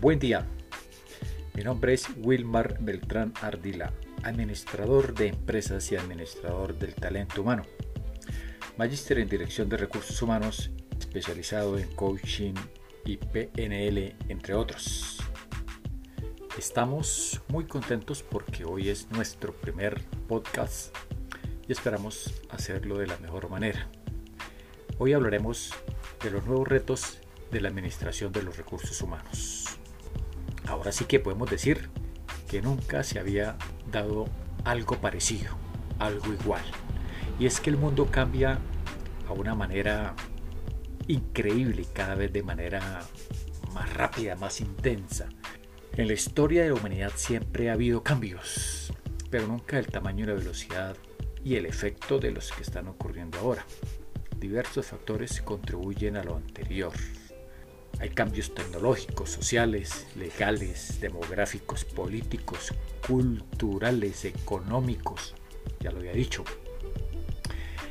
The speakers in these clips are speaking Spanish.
Buen día. Mi nombre es Wilmar Beltrán Ardila, administrador de empresas y administrador del talento humano. Magíster en Dirección de Recursos Humanos, especializado en coaching y PNL, entre otros. Estamos muy contentos porque hoy es nuestro primer podcast y esperamos hacerlo de la mejor manera. Hoy hablaremos de los nuevos retos de la administración de los recursos humanos. Ahora sí que podemos decir que nunca se había dado algo parecido, algo igual. Y es que el mundo cambia a una manera increíble, cada vez de manera más rápida, más intensa. En la historia de la humanidad siempre ha habido cambios, pero nunca el tamaño y la velocidad y el efecto de los que están ocurriendo ahora. Diversos factores contribuyen a lo anterior. Hay cambios tecnológicos, sociales, legales, demográficos, políticos, culturales, económicos, ya lo había dicho.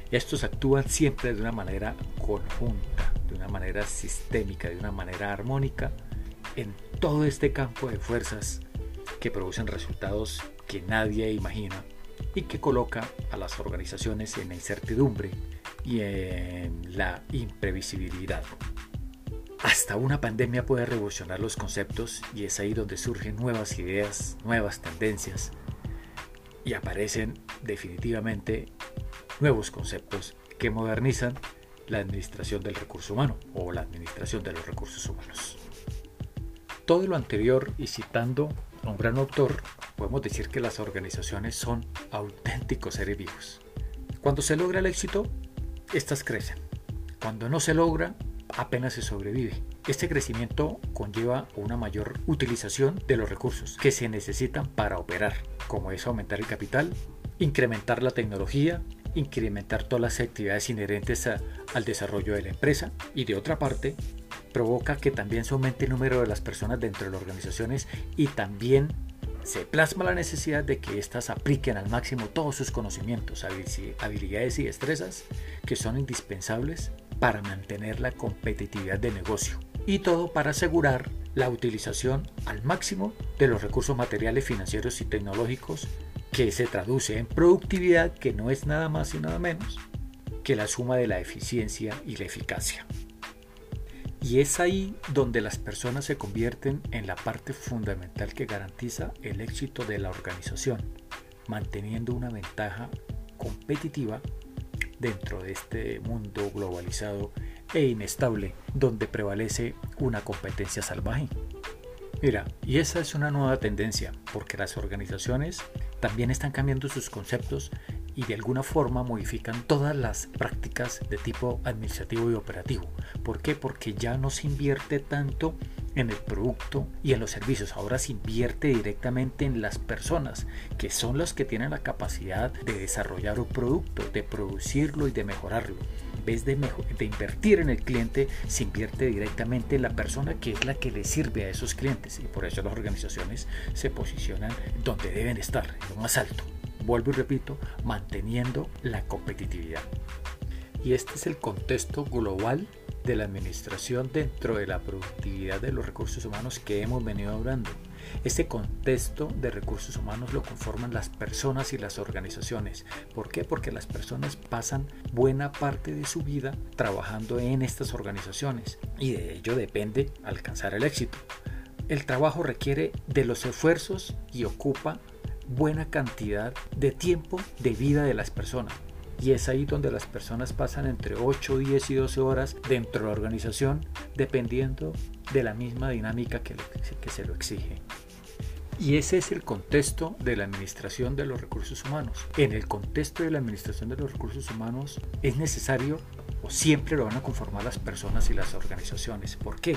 Estos actúan siempre de una manera conjunta, de una manera sistémica, de una manera armónica en todo este campo de fuerzas que producen resultados que nadie imagina y que coloca a las organizaciones en la incertidumbre y en la imprevisibilidad. Hasta una pandemia puede revolucionar los conceptos y es ahí donde surgen nuevas ideas, nuevas tendencias y aparecen definitivamente nuevos conceptos que modernizan la administración del recurso humano o la administración de los recursos humanos. Todo lo anterior y citando a un gran autor, podemos decir que las organizaciones son auténticos seres vivos. Cuando se logra el éxito, estas crecen. Cuando no se logra, apenas se sobrevive. Este crecimiento conlleva una mayor utilización de los recursos que se necesitan para operar, como es aumentar el capital, incrementar la tecnología, incrementar todas las actividades inherentes al desarrollo de la empresa y de otra parte provoca que también se aumente el número de las personas dentro de las organizaciones y también se plasma la necesidad de que éstas apliquen al máximo todos sus conocimientos, habilidades y destrezas que son indispensables para mantener la competitividad de negocio y todo para asegurar la utilización al máximo de los recursos materiales, financieros y tecnológicos que se traduce en productividad que no es nada más y nada menos que la suma de la eficiencia y la eficacia. Y es ahí donde las personas se convierten en la parte fundamental que garantiza el éxito de la organización, manteniendo una ventaja competitiva dentro de este mundo globalizado e inestable donde prevalece una competencia salvaje. Mira, y esa es una nueva tendencia, porque las organizaciones también están cambiando sus conceptos y de alguna forma modifican todas las prácticas de tipo administrativo y operativo. ¿Por qué? Porque ya no se invierte tanto en el producto y en los servicios. Ahora se invierte directamente en las personas, que son las que tienen la capacidad de desarrollar un producto, de producirlo y de mejorarlo. En vez de, invertir en el cliente, se invierte directamente en la persona que es la que le sirve a esos clientes. Y por eso las organizaciones se posicionan donde deben estar, en lo más alto. Vuelvo y repito, manteniendo la competitividad. Y este es el contexto global de la administración dentro de la productividad de los recursos humanos que hemos venido hablando. Este contexto de recursos humanos lo conforman las personas y las organizaciones. ¿Por qué? Porque las personas pasan buena parte de su vida trabajando en estas organizaciones y de ello depende alcanzar el éxito. El trabajo requiere de los esfuerzos y ocupa buena cantidad de tiempo de vida de las personas y es ahí donde las personas pasan entre 8, 10 y 12 horas dentro de la organización dependiendo de la misma dinámica que, se lo exige. Y ese es el contexto de la administración de los recursos humanos. En el contexto de la administración de los recursos humanos es necesario o siempre lo van a conformar las personas y las organizaciones. ¿Por qué?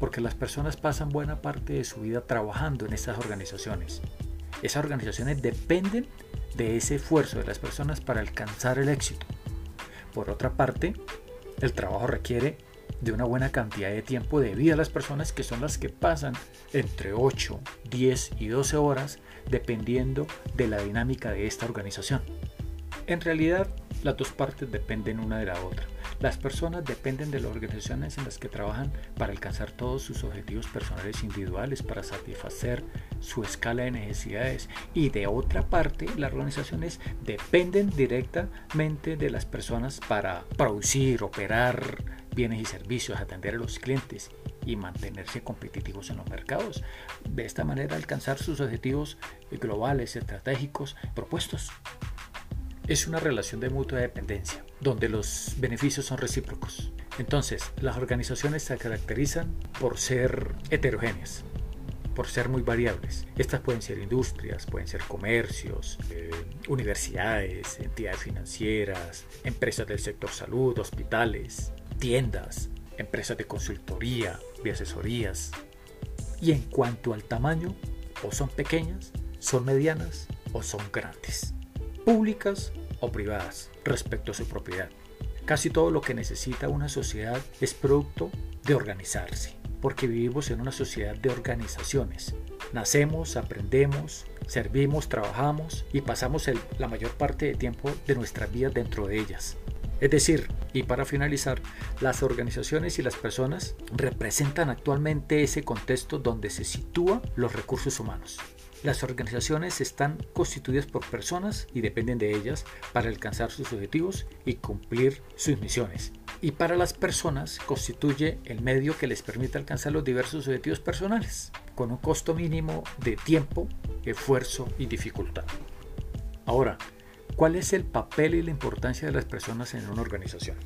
Porque las personas pasan buena parte de su vida trabajando en esas organizaciones. Esas organizaciones dependen de ese esfuerzo de las personas para alcanzar el éxito. Por otra parte, el trabajo requiere de una buena cantidad de tiempo de vida a las personas que son las que pasan entre 8, 10 y 12 horas dependiendo de la dinámica de esta organización. En realidad, las dos partes dependen una de la otra. Las personas dependen de las organizaciones en las que trabajan para alcanzar todos sus objetivos personales individuales, para satisfacer su escala de necesidades. Y de otra parte, las organizaciones dependen directamente de las personas para producir, operar bienes y servicios, atender a los clientes y mantenerse competitivos en los mercados. De esta manera alcanzar sus objetivos globales, estratégicos propuestos. Es una relación de mutua dependencia, donde los beneficios son recíprocos. Entonces, las organizaciones se caracterizan por ser heterogéneas, por ser muy variables. Estas pueden ser industrias, pueden ser comercios, eh, universidades, entidades financieras, empresas del sector salud, hospitales, tiendas, empresas de consultoría, de asesorías. Y en cuanto al tamaño, o son pequeñas, son medianas o son grandes, públicas o privadas respecto a su propiedad. Casi todo lo que necesita una sociedad es producto de organizarse, porque vivimos en una sociedad de organizaciones. Nacemos, aprendemos, servimos, trabajamos y pasamos la mayor parte del tiempo de nuestras vidas dentro de ellas. Es decir, y para finalizar, las organizaciones y las personas representan actualmente ese contexto donde se sitúan los recursos humanos. Las organizaciones están constituidas por personas y dependen de ellas para alcanzar sus objetivos y cumplir sus misiones. Y para las personas constituye el medio que les permite alcanzar los diversos objetivos personales, con un costo mínimo de tiempo, esfuerzo y dificultad. Ahora, ¿Cuál es el papel y la importancia de las personas en una organización?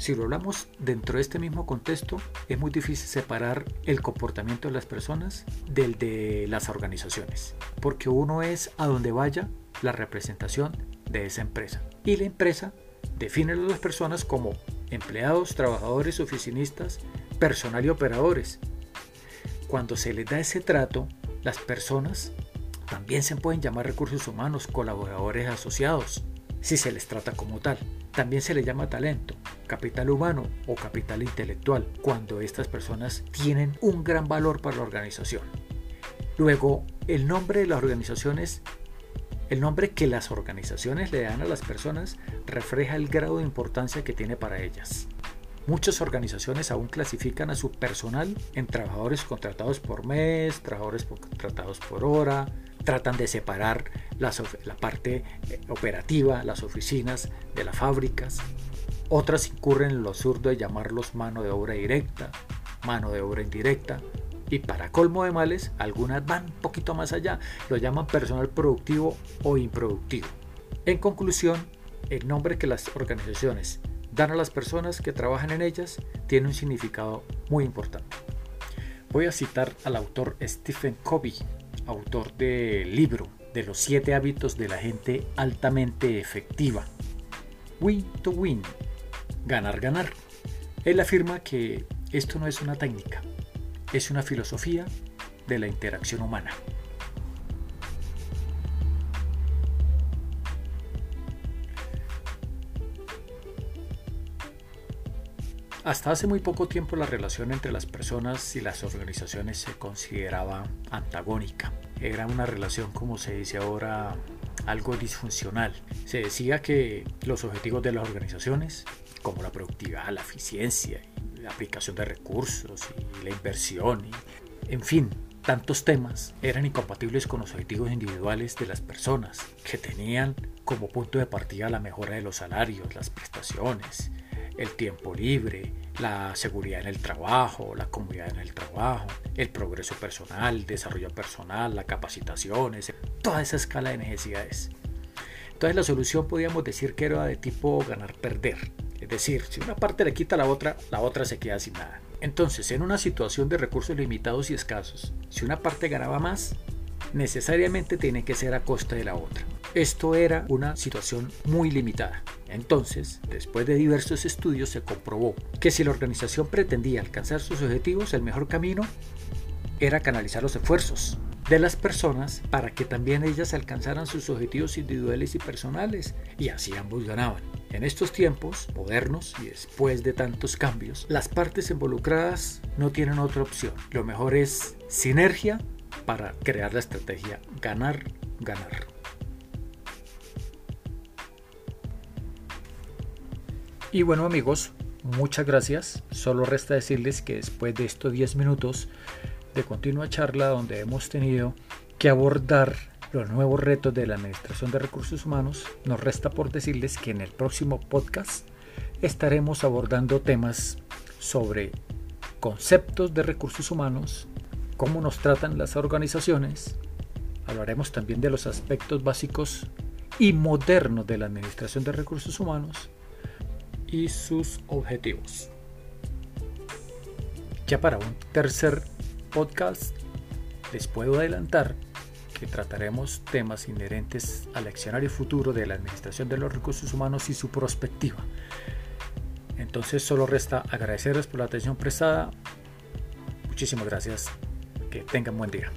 Si lo hablamos dentro de este mismo contexto, es muy difícil separar el comportamiento de las personas del de las organizaciones, porque uno es a donde vaya la representación de esa empresa. Y la empresa define a las personas como empleados, trabajadores, oficinistas, personal y operadores. Cuando se les da ese trato, las personas también se pueden llamar recursos humanos, colaboradores asociados, si se les trata como tal. También se les llama talento, capital humano o capital intelectual, cuando estas personas tienen un gran valor para la organización. Luego, el nombre de las organizaciones, el nombre que las organizaciones le dan a las personas refleja el grado de importancia que tiene para ellas. Muchas organizaciones aún clasifican a su personal en trabajadores contratados por mes, trabajadores contratados por hora, tratan de separar la parte eh, operativa, las oficinas de las fábricas. Otras incurren en lo absurdo de llamarlos mano de obra directa, mano de obra indirecta. Y para colmo de males, algunas van un poquito más allá, lo llaman personal productivo o improductivo. En conclusión, el nombre que las organizaciones dan a las personas que trabajan en ellas tiene un significado muy importante. Voy a citar al autor Stephen Covey, autor del libro de los siete hábitos de la gente altamente efectiva. Win to win, ganar, ganar. Él afirma que esto no es una técnica, es una filosofía de la interacción humana. Hasta hace muy poco tiempo la relación entre las personas y las organizaciones se consideraba antagónica. Era una relación, como se dice ahora, algo disfuncional. Se decía que los objetivos de las organizaciones, como la productividad, la eficiencia, la aplicación de recursos y la inversión, en fin, tantos temas eran incompatibles con los objetivos individuales de las personas, que tenían como punto de partida la mejora de los salarios, las prestaciones, el tiempo libre, la seguridad en el trabajo, la comodidad en el trabajo, el progreso personal, el desarrollo personal, la capacitación, toda esa escala de necesidades. Entonces la solución podríamos decir que era de tipo ganar-perder. Es decir, si una parte le quita a la otra, la otra se queda sin nada. Entonces, en una situación de recursos limitados y escasos, si una parte ganaba más, necesariamente tiene que ser a costa de la otra. Esto era una situación muy limitada. Entonces, después de diversos estudios se comprobó que si la organización pretendía alcanzar sus objetivos, el mejor camino era canalizar los esfuerzos de las personas para que también ellas alcanzaran sus objetivos individuales y personales y así ambos ganaban. En estos tiempos modernos y después de tantos cambios, las partes involucradas no tienen otra opción. Lo mejor es sinergia para crear la estrategia ganar-ganar. Y bueno amigos, muchas gracias. Solo resta decirles que después de estos 10 minutos de continua charla donde hemos tenido que abordar los nuevos retos de la Administración de Recursos Humanos, nos resta por decirles que en el próximo podcast estaremos abordando temas sobre conceptos de recursos humanos, cómo nos tratan las organizaciones, hablaremos también de los aspectos básicos y modernos de la Administración de Recursos Humanos, y sus objetivos. Ya para un tercer podcast les puedo adelantar que trataremos temas inherentes al accionario futuro de la Administración de los Recursos Humanos y su prospectiva. Entonces solo resta agradecerles por la atención prestada. Muchísimas gracias. Que tengan buen día.